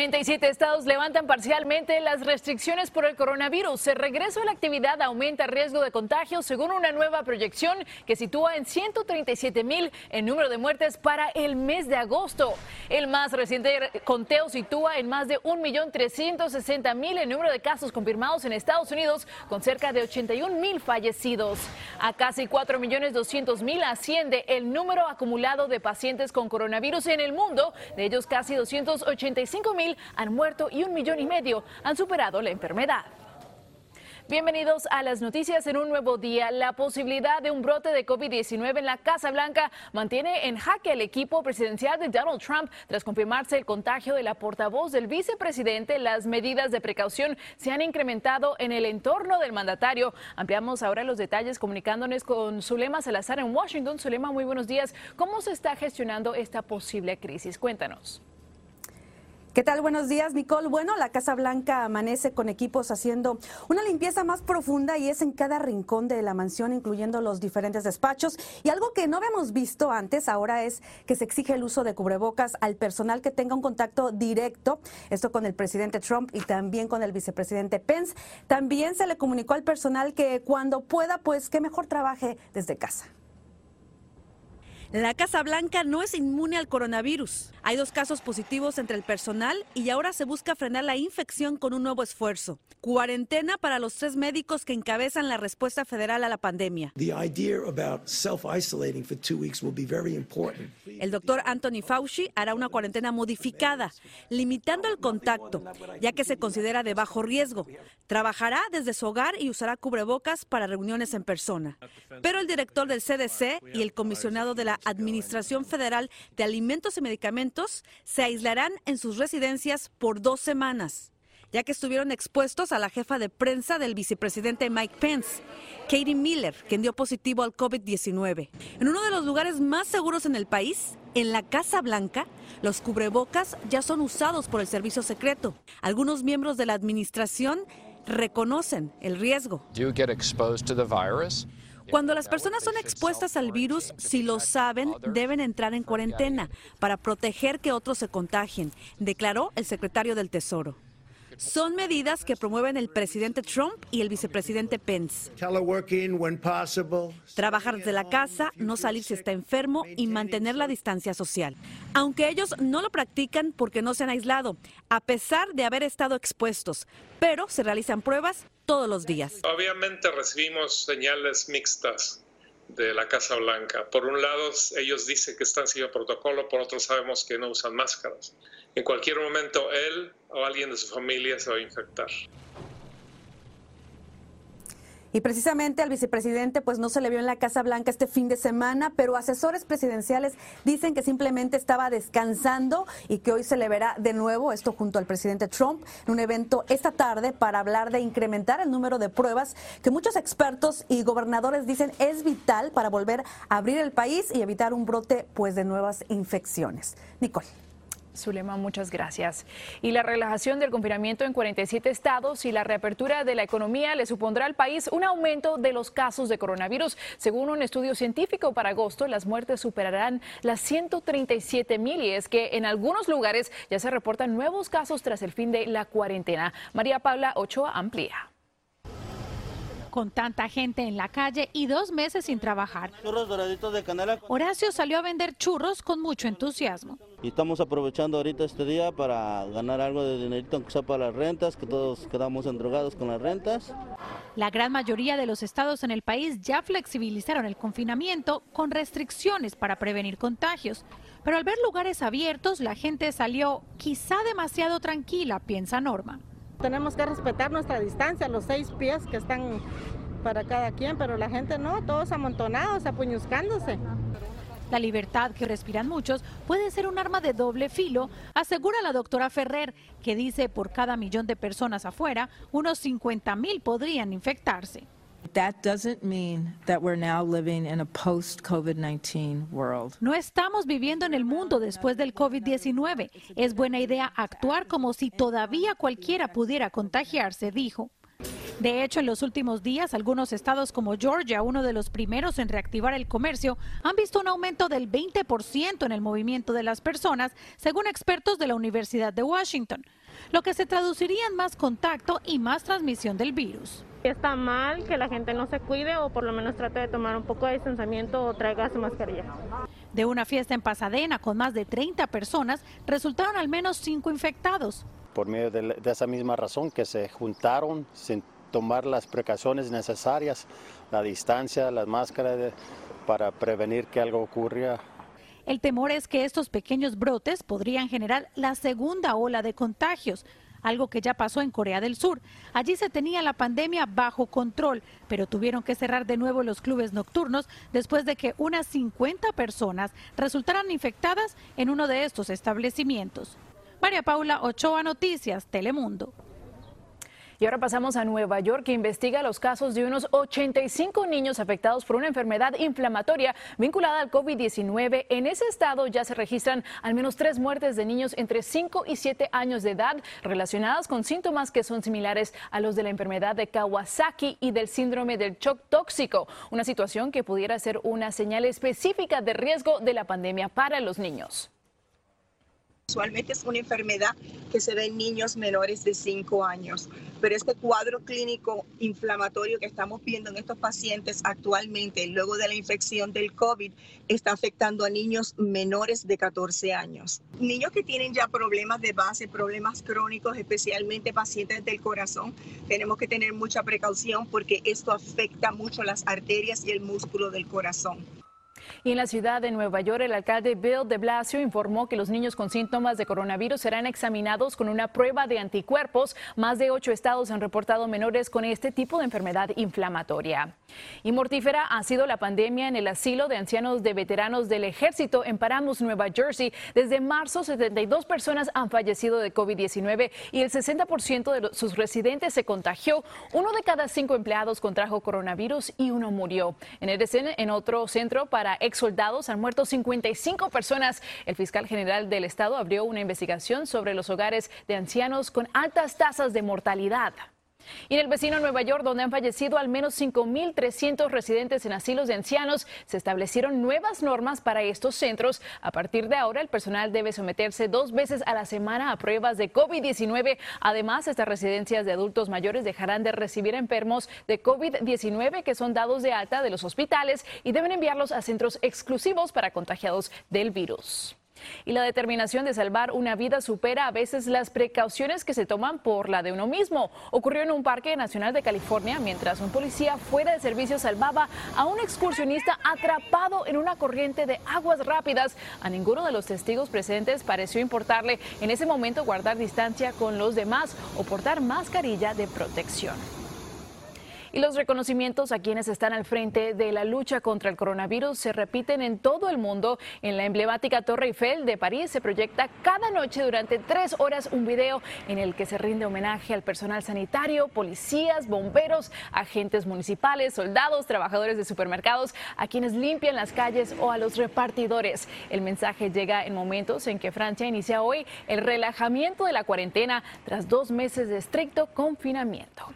47 estados levantan parcialmente las restricciones por el coronavirus. El regreso a la actividad aumenta el riesgo de contagio según una nueva proyección que sitúa en 137 mil el número de muertes para el mes de agosto. El más reciente conteo sitúa en más de 1.360.000 el número de casos confirmados en Estados Unidos con cerca de 81 mil fallecidos. A casi 4.200.000 asciende el número acumulado de pacientes con coronavirus en el mundo, de ellos casi 285 mil han muerto y un millón y medio han superado la enfermedad. Bienvenidos a las noticias en un nuevo día. La posibilidad de un brote de COVID-19 en la Casa Blanca mantiene en jaque el equipo presidencial de Donald Trump tras confirmarse el contagio de la portavoz del vicepresidente. Las medidas de precaución se han incrementado en el entorno del mandatario. Ampliamos ahora los detalles comunicándonos con Zulema Salazar en Washington. Zulema, muy buenos días. ¿Cómo se está gestionando esta posible crisis? Cuéntanos. ¿Qué tal? Buenos días, Nicole. Bueno, la Casa Blanca amanece con equipos haciendo una limpieza más profunda y es en cada rincón de la mansión, incluyendo los diferentes despachos. Y algo que no habíamos visto antes ahora es que se exige el uso de cubrebocas al personal que tenga un contacto directo, esto con el presidente Trump y también con el vicepresidente Pence. También se le comunicó al personal que cuando pueda, pues que mejor trabaje desde casa. La Casa Blanca no es inmune al coronavirus. Hay dos casos positivos entre el personal y ahora se busca frenar la infección con un nuevo esfuerzo. Cuarentena para los tres médicos que encabezan la respuesta federal a la pandemia. El doctor Anthony Fauci hará una cuarentena modificada, limitando el contacto, ya que se considera de bajo riesgo. Trabajará desde su hogar y usará cubrebocas para reuniones en persona. Pero el director del CDC y el comisionado de la Administración Federal de Alimentos y Medicamentos se aislarán en sus residencias por dos semanas, ya que estuvieron expuestos a la jefa de prensa del vicepresidente Mike Pence, Katie Miller, quien dio positivo al COVID-19. En uno de los lugares más seguros en el país, en la Casa Blanca, los cubrebocas ya son usados por el servicio secreto. Algunos miembros de la administración reconocen el riesgo. Cuando las personas son expuestas al virus, si lo saben, deben entrar en cuarentena para proteger que otros se contagien, declaró el secretario del Tesoro. Son medidas que promueven el presidente Trump y el vicepresidente Pence. Trabajar desde la casa, no salir si está enfermo y mantener la distancia social. Aunque ellos no lo practican porque no se han aislado, a pesar de haber estado expuestos, pero se realizan pruebas todos los días. Obviamente recibimos señales mixtas de la Casa Blanca. Por un lado, ellos dicen que están siguiendo protocolo, por otro sabemos que no usan máscaras. En cualquier momento, él o alguien de su familia se va a infectar. Y precisamente al vicepresidente pues no se le vio en la Casa Blanca este fin de semana, pero asesores presidenciales dicen que simplemente estaba descansando y que hoy se le verá de nuevo, esto junto al presidente Trump, en un evento esta tarde para hablar de incrementar el número de pruebas que muchos expertos y gobernadores dicen es vital para volver a abrir el país y evitar un brote pues de nuevas infecciones. Nicole. Zulema, muchas gracias. Y la relajación del confinamiento en 47 estados y la reapertura de la economía le supondrá al país un aumento de los casos de coronavirus. Según un estudio científico para agosto, las muertes superarán las 137 mil y es que en algunos lugares ya se reportan nuevos casos tras el fin de la cuarentena. María Paula Ochoa amplía con tanta gente en la calle y dos meses sin trabajar. Horacio salió a vender churros con mucho entusiasmo. Y estamos aprovechando ahorita este día para ganar algo de dinerito, aunque sea para las rentas, que todos quedamos endrogados con las rentas. La gran mayoría de los estados en el país ya flexibilizaron el confinamiento con restricciones para prevenir contagios. Pero al ver lugares abiertos, la gente salió quizá demasiado tranquila, piensa Norma. Tenemos que respetar nuestra distancia, los seis pies que están para cada quien, pero la gente no, todos amontonados, apuñuzcándose. La libertad que respiran muchos puede ser un arma de doble filo, asegura la doctora Ferrer, que dice por cada millón de personas afuera, unos 50 mil podrían infectarse. No estamos viviendo en el mundo después del COVID-19. Es buena idea actuar como si todavía cualquiera pudiera contagiarse, dijo. De hecho, en los últimos días, algunos estados como Georgia, uno de los primeros en reactivar el comercio, han visto un aumento del 20% en el movimiento de las personas, según expertos de la Universidad de Washington, lo que se traduciría en más contacto y más transmisión del virus. Está mal que la gente no se cuide o por lo menos trate de tomar un poco de distanciamiento o traiga su mascarilla. De una fiesta en Pasadena con más de 30 personas, resultaron al menos 5 infectados. Por medio de, esa misma razón que se juntaron sin tomar las precauciones necesarias, la distancia, las máscaras, para prevenir que algo ocurra. El temor es que estos pequeños brotes podrían generar la segunda ola de contagios, algo que ya pasó en Corea del Sur. Allí se tenía la pandemia bajo control, pero tuvieron que cerrar de nuevo los clubes nocturnos después de que unas 50 personas resultaran infectadas en uno de estos establecimientos. María Paula Ochoa Noticias, Telemundo. Y ahora pasamos a Nueva York, que investiga los casos de unos 85 niños afectados por una enfermedad inflamatoria vinculada al COVID-19. En ese estado ya se registran al menos tres muertes de niños entre 5 y 7 años de edad relacionadas con síntomas que son similares a los de la enfermedad de Kawasaki y del síndrome del shock tóxico, una situación que pudiera ser una señal específica de riesgo de la pandemia para los niños. Usualmente es una enfermedad que se ve en niños menores de 5 años, pero este cuadro clínico inflamatorio que estamos viendo en estos pacientes actualmente, luego de la infección del COVID, está afectando a niños menores de 14 años. Niños que tienen ya problemas de base, problemas crónicos, especialmente pacientes del corazón, tenemos que tener mucha precaución porque esto afecta mucho las arterias y el músculo del corazón. Y en la ciudad de Nueva York, el alcalde Bill de Blasio informó que los niños con síntomas de coronavirus serán examinados con una prueba de anticuerpos. Más de ocho estados han reportado menores con este tipo de enfermedad inflamatoria. Y mortífera ha sido la pandemia en el asilo de ancianos de veteranos del ejército en Paramus, Nueva Jersey. Desde marzo, 72 personas han fallecido de COVID-19 y el 60% de sus residentes se contagió. Uno de cada cinco empleados contrajo coronavirus y uno murió. En Edison, en otro centro para ex soldados han muerto 55 personas. El fiscal general del estado abrió una investigación sobre los hogares de ancianos con altas tasas de mortalidad. Y en el vecino Nueva York, donde han fallecido al menos 5.300 residentes en asilos de ancianos, se establecieron nuevas normas para estos centros. A partir de ahora, el personal debe someterse dos veces a la semana a pruebas de COVID-19. Además, estas residencias de adultos mayores dejarán de recibir enfermos de COVID-19 que son dados de alta de los hospitales y deben enviarlos a centros exclusivos para contagiados del virus. Y la determinación de salvar una vida supera a veces las precauciones que se toman por la de uno mismo. Ocurrió en un parque nacional de California mientras un policía fuera de servicio salvaba a un excursionista atrapado en una corriente de aguas rápidas. A ninguno de los testigos presentes pareció importarle en ese momento guardar distancia con los demás o portar mascarilla de protección. Y los reconocimientos a quienes están al frente de la lucha contra el coronavirus se repiten en todo el mundo. En la emblemática Torre Eiffel de París se proyecta cada noche durante tres horas un video en el que se rinde homenaje al personal sanitario, policías, bomberos, agentes municipales, soldados, trabajadores de supermercados, a quienes limpian las calles o a los repartidores. El mensaje llega en momentos en que Francia inicia hoy el relajamiento de la cuarentena tras dos meses de estricto confinamiento.